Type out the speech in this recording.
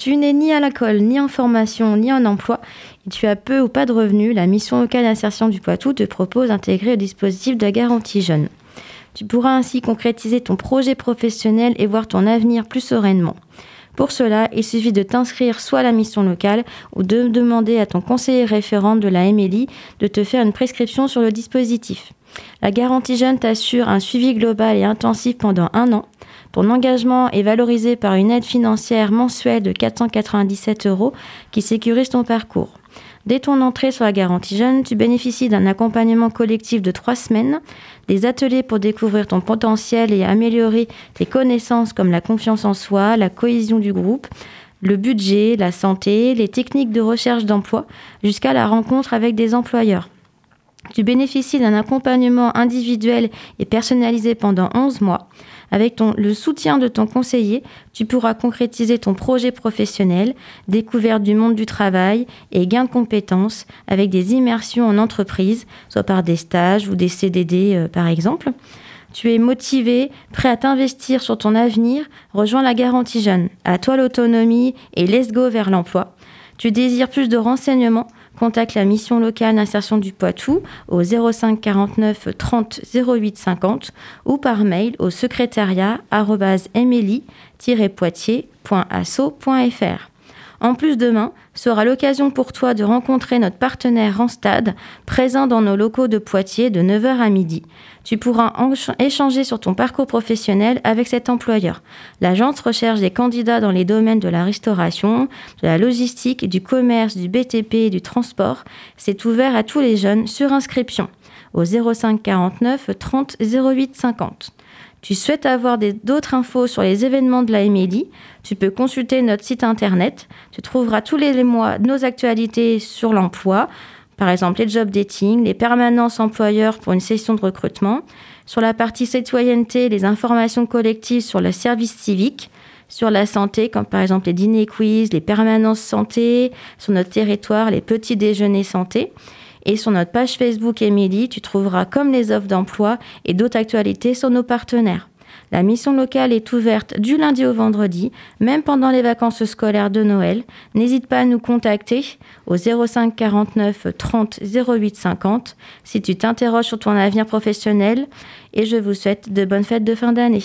Tu n'es ni à l'école, ni en formation, ni en emploi, et tu as peu ou pas de revenus, la mission locale d'insertion du Poitou te propose d'intégrer le dispositif de garantie jeune. Tu pourras ainsi concrétiser ton projet professionnel et voir ton avenir plus sereinement. Pour cela, il suffit de t'inscrire soit à la mission locale ou de demander à ton conseiller référent de la MLI de te faire une prescription sur le dispositif. La garantie jeune t'assure un suivi global et intensif pendant un an. Ton engagement est valorisé par une aide financière mensuelle de 497 euros qui sécurise ton parcours. Dès ton entrée sur la garantie jeune, tu bénéficies d'un accompagnement collectif de trois semaines, des ateliers pour découvrir ton potentiel et améliorer tes connaissances comme la confiance en soi, la cohésion du groupe, le budget, la santé, les techniques de recherche d'emploi, jusqu'à la rencontre avec des employeurs. Tu bénéficies d'un accompagnement individuel et personnalisé pendant 11 mois. Avec le soutien de ton conseiller, tu pourras concrétiser ton projet professionnel, découverte du monde du travail et gain de compétences avec des immersions en entreprise, soit par des stages ou des CDD euh, par exemple. Tu es motivé, prêt à t'investir sur ton avenir, rejoins la garantie jeune. À toi l'autonomie et let's go vers l'emploi. Tu désires plus de renseignements contacte la mission locale d'insertion du Poitou au 05 49 30 08 50 ou par mail au secrétariat poitiersafr En plus, demain sera l'occasion pour toi de rencontrer notre partenaire Randstad, présent dans nos locaux de Poitiers de 9h à midi. Tu pourras échanger sur ton parcours professionnel avec cet employeur. L'agence recherche des candidats dans les domaines de la restauration, de la logistique, du commerce, du BTP et du transport. C'est ouvert à tous les jeunes sur inscription au 05 49 30 08 50. Tu souhaites avoir d'autres infos sur les événements de la MLI Tu peux consulter notre site internet. Tu trouveras tous les mois nos actualités sur l'emploi, par exemple les job dating, les permanences employeurs pour une session de recrutement. Sur la partie citoyenneté, les informations collectives sur le service civique. Sur la santé, comme par exemple les dîners quiz, les permanences santé, sur notre territoire, les petits déjeuners santé. Et sur notre page Facebook Emily, tu trouveras comme les offres d'emploi et d'autres actualités sur nos partenaires. La mission locale est ouverte du lundi au vendredi, même pendant les vacances scolaires de Noël. N'hésite pas à nous contacter au 05 49 30 08 50 si tu t'interroges sur ton avenir professionnel et je vous souhaite de bonnes fêtes de fin d'année.